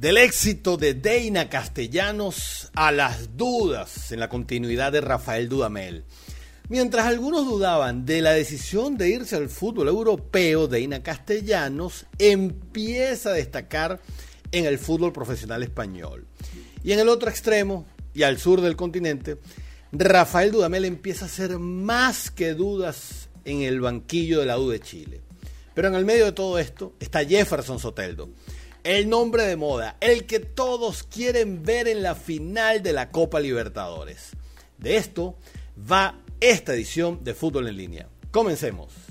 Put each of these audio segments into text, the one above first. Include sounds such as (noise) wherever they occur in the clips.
Del éxito de Deina Castellanos a las dudas en la continuidad de Rafael Dudamel. Mientras algunos dudaban de la decisión de irse al fútbol europeo, Deina Castellanos empieza a destacar en el fútbol profesional español. Y en el otro extremo, y al sur del continente, Rafael Dudamel empieza a hacer más que dudas en el banquillo de la U de Chile. Pero en el medio de todo esto está Jefferson Soteldo el nombre de moda, el que todos quieren ver en la final de la Copa Libertadores. De esto va esta edición de Fútbol en línea. Comencemos.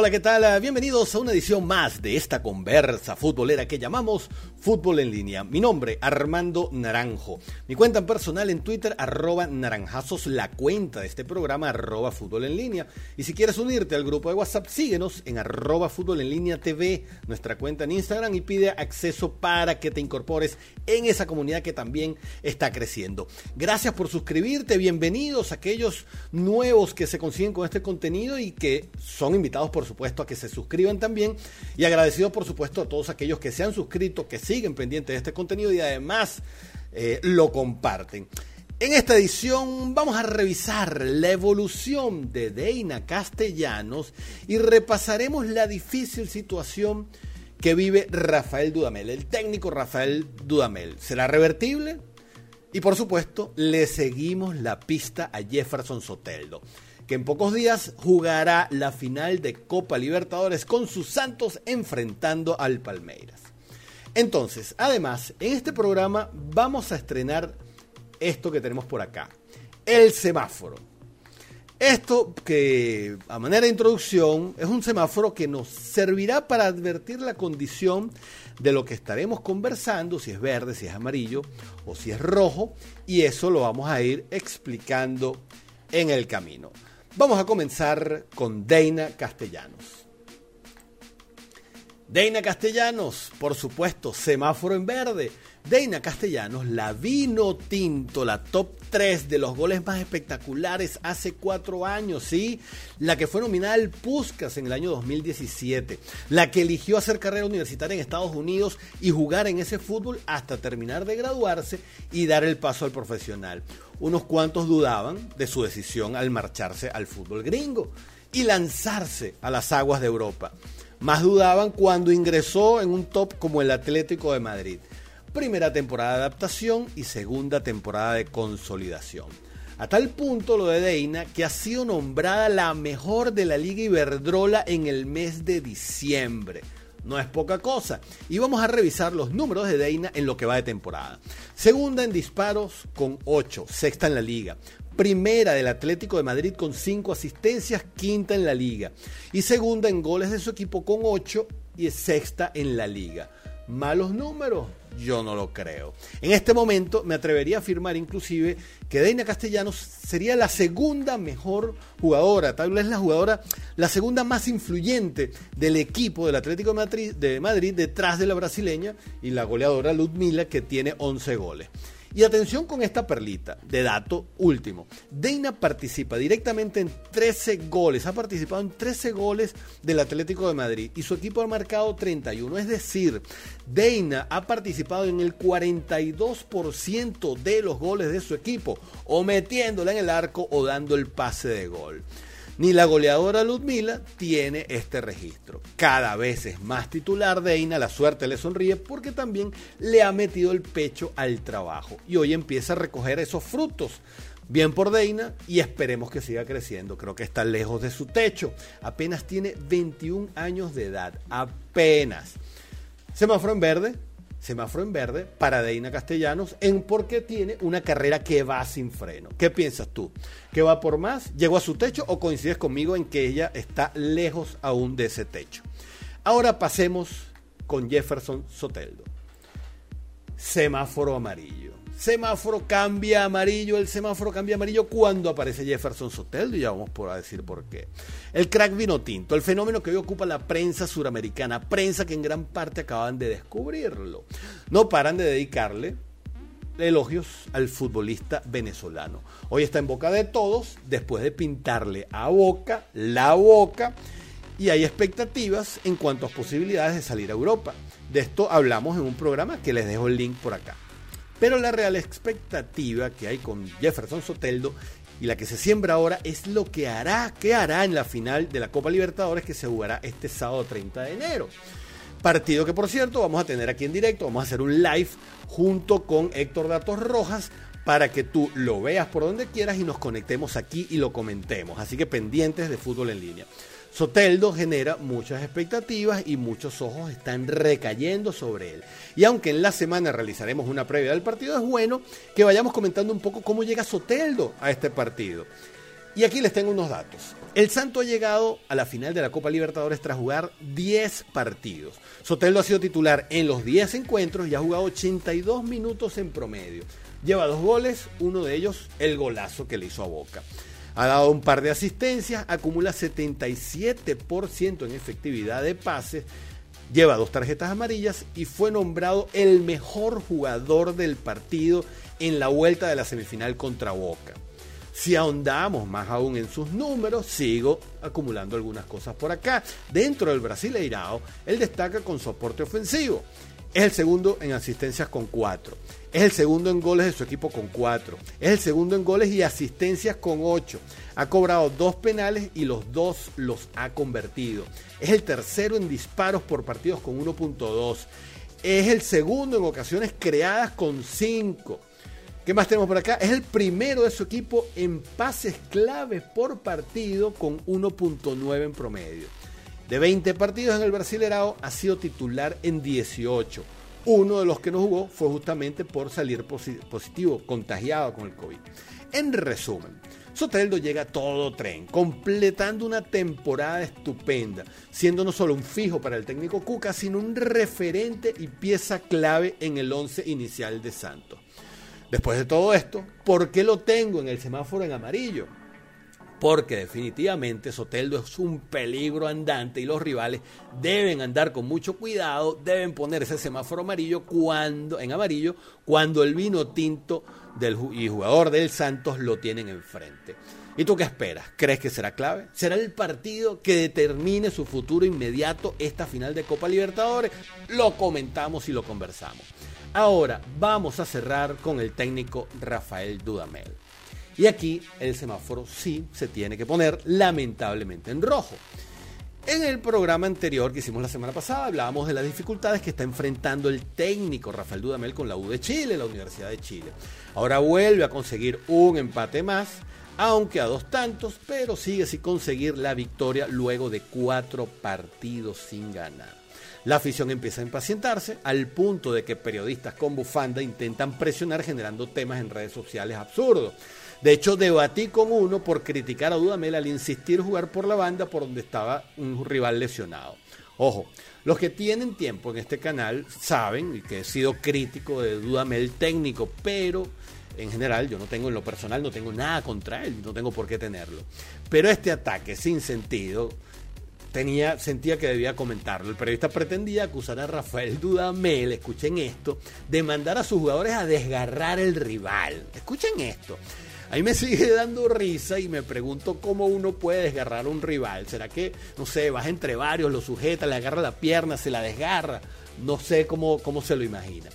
Hola, ¿qué tal? Bienvenidos a una edición más de esta conversa futbolera que llamamos Fútbol en línea. Mi nombre, Armando Naranjo. Mi cuenta personal en Twitter, arroba naranjazos, la cuenta de este programa, arroba fútbol en línea. Y si quieres unirte al grupo de WhatsApp, síguenos en arroba fútbol en línea TV, nuestra cuenta en Instagram, y pide acceso para que te incorpores en esa comunidad que también está creciendo. Gracias por suscribirte, bienvenidos a aquellos nuevos que se consiguen con este contenido y que son invitados por supuesto, a que se suscriban también. Y agradecido, por supuesto, a todos aquellos que se han suscrito, que siguen pendientes de este contenido y además eh, lo comparten. En esta edición vamos a revisar la evolución de Deina Castellanos y repasaremos la difícil situación que vive Rafael Dudamel, el técnico Rafael Dudamel. ¿Será revertible? Y por supuesto, le seguimos la pista a Jefferson Soteldo que en pocos días jugará la final de Copa Libertadores con sus Santos enfrentando al Palmeiras. Entonces, además, en este programa vamos a estrenar esto que tenemos por acá, el semáforo. Esto que a manera de introducción es un semáforo que nos servirá para advertir la condición de lo que estaremos conversando, si es verde, si es amarillo o si es rojo, y eso lo vamos a ir explicando en el camino. Vamos a comenzar con Deina Castellanos. Deina Castellanos, por supuesto, semáforo en verde. Deina Castellanos, la vino tinto, la top 3 de los goles más espectaculares hace cuatro años, ¿sí? La que fue nominada al Puskas en el año 2017, la que eligió hacer carrera universitaria en Estados Unidos y jugar en ese fútbol hasta terminar de graduarse y dar el paso al profesional. Unos cuantos dudaban de su decisión al marcharse al fútbol gringo y lanzarse a las aguas de Europa. Más dudaban cuando ingresó en un top como el Atlético de Madrid primera temporada de adaptación y segunda temporada de consolidación. A tal punto lo de Deina que ha sido nombrada la mejor de la Liga Iberdrola en el mes de diciembre. No es poca cosa. Y vamos a revisar los números de Deina en lo que va de temporada. Segunda en disparos con 8, sexta en la liga. Primera del Atlético de Madrid con 5 asistencias, quinta en la liga. Y segunda en goles de su equipo con 8 y sexta en la liga. Malos números, yo no lo creo. En este momento me atrevería a afirmar inclusive que Deina Castellanos sería la segunda mejor jugadora, tal vez la jugadora, la segunda más influyente del equipo del Atlético de Madrid, detrás de la brasileña y la goleadora Ludmila que tiene 11 goles. Y atención con esta perlita de dato último. Deina participa directamente en 13 goles. Ha participado en 13 goles del Atlético de Madrid y su equipo ha marcado 31. Es decir, Deina ha participado en el 42% de los goles de su equipo, o metiéndola en el arco o dando el pase de gol. Ni la goleadora Ludmila tiene este registro. Cada vez es más titular Deina, la suerte le sonríe porque también le ha metido el pecho al trabajo y hoy empieza a recoger esos frutos. Bien por Deina y esperemos que siga creciendo. Creo que está lejos de su techo. Apenas tiene 21 años de edad. Apenas. Semáforo en verde, semáforo en verde para Deina Castellanos en porque tiene una carrera que va sin freno. ¿Qué piensas tú? ¿Que va por más? ¿Llegó a su techo o coincides conmigo en que ella está lejos aún de ese techo? Ahora pasemos con Jefferson Soteldo. Semáforo amarillo semáforo cambia amarillo, el semáforo cambia amarillo cuando aparece Jefferson Soteldo y ya vamos a decir por qué. El crack vino tinto, el fenómeno que hoy ocupa la prensa suramericana, prensa que en gran parte acaban de descubrirlo. No paran de dedicarle elogios al futbolista venezolano. Hoy está en boca de todos después de pintarle a Boca la boca y hay expectativas en cuanto a posibilidades de salir a Europa. De esto hablamos en un programa que les dejo el link por acá. Pero la real expectativa que hay con Jefferson Soteldo y la que se siembra ahora es lo que hará, qué hará en la final de la Copa Libertadores que se jugará este sábado 30 de enero. Partido que por cierto vamos a tener aquí en directo, vamos a hacer un live junto con Héctor Datos Rojas para que tú lo veas por donde quieras y nos conectemos aquí y lo comentemos. Así que pendientes de fútbol en línea. Soteldo genera muchas expectativas y muchos ojos están recayendo sobre él. Y aunque en la semana realizaremos una previa del partido, es bueno que vayamos comentando un poco cómo llega Soteldo a este partido. Y aquí les tengo unos datos. El Santo ha llegado a la final de la Copa Libertadores tras jugar 10 partidos. Soteldo ha sido titular en los 10 encuentros y ha jugado 82 minutos en promedio. Lleva dos goles, uno de ellos el golazo que le hizo a Boca. Ha dado un par de asistencias, acumula 77% en efectividad de pases, lleva dos tarjetas amarillas y fue nombrado el mejor jugador del partido en la vuelta de la semifinal contra Boca. Si ahondamos más aún en sus números, sigo acumulando algunas cosas por acá. Dentro del Brasileirao, él destaca con soporte ofensivo. Es el segundo en asistencias con cuatro. Es el segundo en goles de su equipo con cuatro. Es el segundo en goles y asistencias con ocho. Ha cobrado dos penales y los dos los ha convertido. Es el tercero en disparos por partidos con 1.2. Es el segundo en ocasiones creadas con 5. ¿Qué más tenemos por acá? Es el primero de su equipo en pases claves por partido con 1.9 en promedio. De 20 partidos en el Brasilerao ha sido titular en 18. Uno de los que no jugó fue justamente por salir positivo, contagiado con el COVID. En resumen, Soteldo llega a todo tren, completando una temporada estupenda, siendo no solo un fijo para el técnico Cuca, sino un referente y pieza clave en el once inicial de Santos. Después de todo esto, ¿por qué lo tengo en el semáforo en amarillo? Porque definitivamente Soteldo es un peligro andante y los rivales deben andar con mucho cuidado, deben poner ese semáforo amarillo cuando en amarillo cuando el vino tinto del y jugador del Santos lo tienen enfrente. ¿Y tú qué esperas? ¿Crees que será clave? ¿Será el partido que determine su futuro inmediato esta final de Copa Libertadores? Lo comentamos y lo conversamos. Ahora vamos a cerrar con el técnico Rafael Dudamel. Y aquí el semáforo sí se tiene que poner lamentablemente en rojo. En el programa anterior que hicimos la semana pasada hablábamos de las dificultades que está enfrentando el técnico Rafael Dudamel con la U de Chile, la Universidad de Chile. Ahora vuelve a conseguir un empate más, aunque a dos tantos, pero sigue sin conseguir la victoria luego de cuatro partidos sin ganar. La afición empieza a impacientarse al punto de que periodistas con bufanda intentan presionar generando temas en redes sociales absurdos. De hecho, debatí con uno por criticar a Dudamel al insistir jugar por la banda por donde estaba un rival lesionado. Ojo, los que tienen tiempo en este canal saben que he sido crítico de Dudamel técnico, pero en general yo no tengo en lo personal, no tengo nada contra él, no tengo por qué tenerlo. Pero este ataque sin sentido sentía que debía comentarlo. El periodista pretendía acusar a Rafael Dudamel, escuchen esto, de mandar a sus jugadores a desgarrar el rival. Escuchen esto. A mí me (laughs) sigue dando risa y me pregunto cómo uno puede desgarrar a un rival. ¿Será que, no sé, vas entre varios, lo sujeta, le agarra la pierna, se la desgarra? No sé cómo, cómo se lo imagina.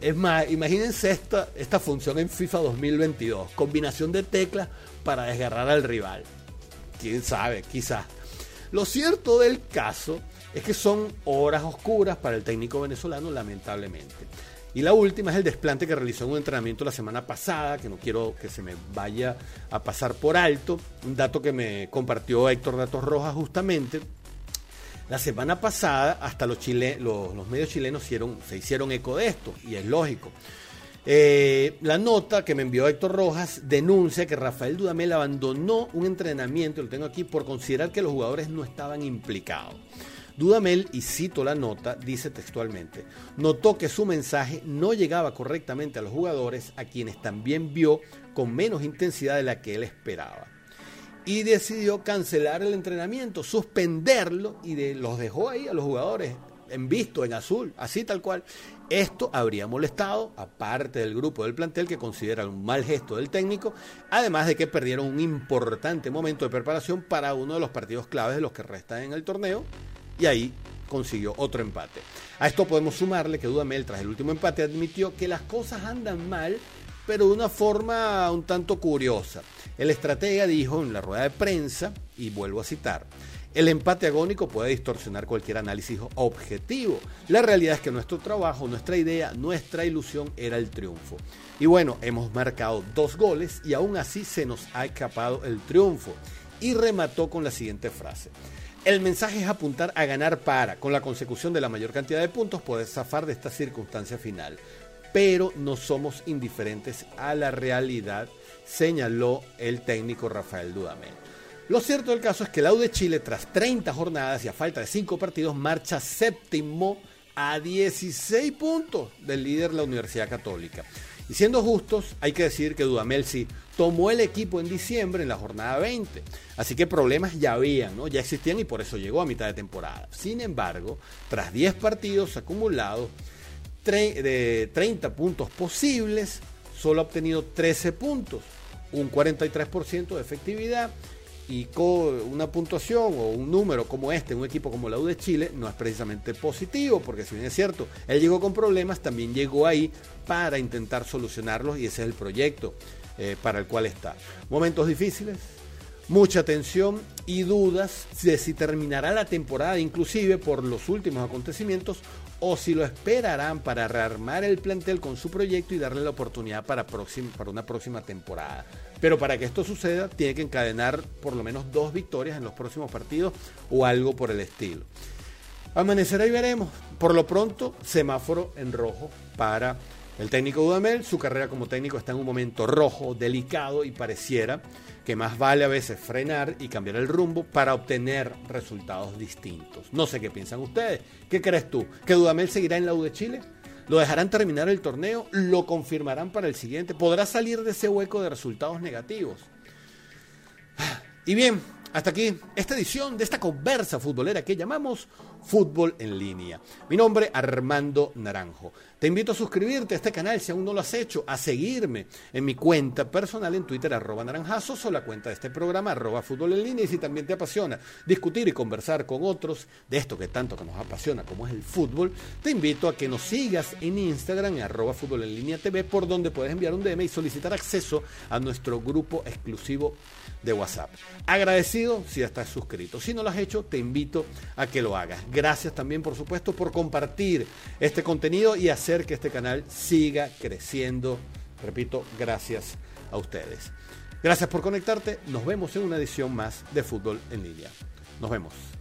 Es más, imagínense esta, esta función en FIFA 2022. Combinación de teclas para desgarrar al rival. Quién sabe, quizás. Lo cierto del caso es que son horas oscuras para el técnico venezolano, lamentablemente. Y la última es el desplante que realizó en un entrenamiento la semana pasada, que no quiero que se me vaya a pasar por alto. Un dato que me compartió Héctor Datos Rojas justamente. La semana pasada hasta los, medios chilenos se hicieron eco de esto, y es lógico. Eh, la nota que me envió Héctor Rojas denuncia que Rafael Dudamel abandonó un entrenamiento, lo tengo aquí, por considerar que los jugadores no estaban implicados. Dudamel, y cito la nota, dice textualmente, notó que su mensaje no llegaba correctamente a los jugadores, a quienes también vio con menos intensidad de la que él esperaba. Y decidió cancelar el entrenamiento, suspenderlo y de, los dejó ahí a los jugadores en visto, en azul, así tal cual. Esto habría molestado a parte del grupo del plantel que considera un mal gesto del técnico, además de que perdieron un importante momento de preparación para uno de los partidos claves de los que restan en el torneo, y ahí consiguió otro empate. A esto podemos sumarle que Dudamel, tras el último empate, admitió que las cosas andan mal, pero de una forma un tanto curiosa. El estratega dijo en la rueda de prensa, y vuelvo a citar, el empate agónico puede distorsionar cualquier análisis objetivo. La realidad es que nuestro trabajo, nuestra idea, nuestra ilusión era el triunfo. Y bueno, hemos marcado dos goles y aún así se nos ha escapado el triunfo. Y remató con la siguiente frase. El mensaje es apuntar a ganar para, con la consecución de la mayor cantidad de puntos, poder zafar de esta circunstancia final. Pero no somos indiferentes a la realidad, señaló el técnico Rafael Dudamel. Lo cierto del caso es que la U de Chile, tras 30 jornadas y a falta de 5 partidos, marcha séptimo a 16 puntos del líder la Universidad Católica. Y siendo justos, hay que decir que Dudamel sí tomó el equipo en diciembre en la jornada 20. Así que problemas ya habían, ¿no? Ya existían y por eso llegó a mitad de temporada. Sin embargo, tras 10 partidos acumulados, de 30 puntos posibles, solo ha obtenido 13 puntos, un 43% de efectividad y con una puntuación o un número como este, un equipo como la U de Chile, no es precisamente positivo, porque si bien es cierto, él llegó con problemas, también llegó ahí para intentar solucionarlos y ese es el proyecto eh, para el cual está. Momentos difíciles, mucha tensión y dudas de si terminará la temporada, inclusive por los últimos acontecimientos, o si lo esperarán para rearmar el plantel con su proyecto y darle la oportunidad para, para una próxima temporada. Pero para que esto suceda, tiene que encadenar por lo menos dos victorias en los próximos partidos o algo por el estilo. Amanecerá y veremos. Por lo pronto, semáforo en rojo para el técnico Dudamel. Su carrera como técnico está en un momento rojo, delicado y pareciera que más vale a veces frenar y cambiar el rumbo para obtener resultados distintos. No sé qué piensan ustedes. ¿Qué crees tú? ¿Que Dudamel seguirá en la U de Chile? ¿Lo dejarán terminar el torneo? ¿Lo confirmarán para el siguiente? ¿Podrá salir de ese hueco de resultados negativos? (sighs) Y bien, hasta aquí esta edición de esta conversa futbolera que llamamos Fútbol en línea. Mi nombre Armando Naranjo. Te invito a suscribirte a este canal si aún no lo has hecho, a seguirme en mi cuenta personal en Twitter arroba naranjazos o la cuenta de este programa arroba fútbol en línea y si también te apasiona discutir y conversar con otros de esto que tanto que nos apasiona como es el fútbol, te invito a que nos sigas en Instagram arroba fútbol en línea TV por donde puedes enviar un DM y solicitar acceso a nuestro grupo exclusivo de WhatsApp. Agradecido si estás suscrito. Si no lo has hecho, te invito a que lo hagas. Gracias también, por supuesto, por compartir este contenido y hacer que este canal siga creciendo. Repito, gracias a ustedes. Gracias por conectarte. Nos vemos en una edición más de Fútbol en línea. Nos vemos.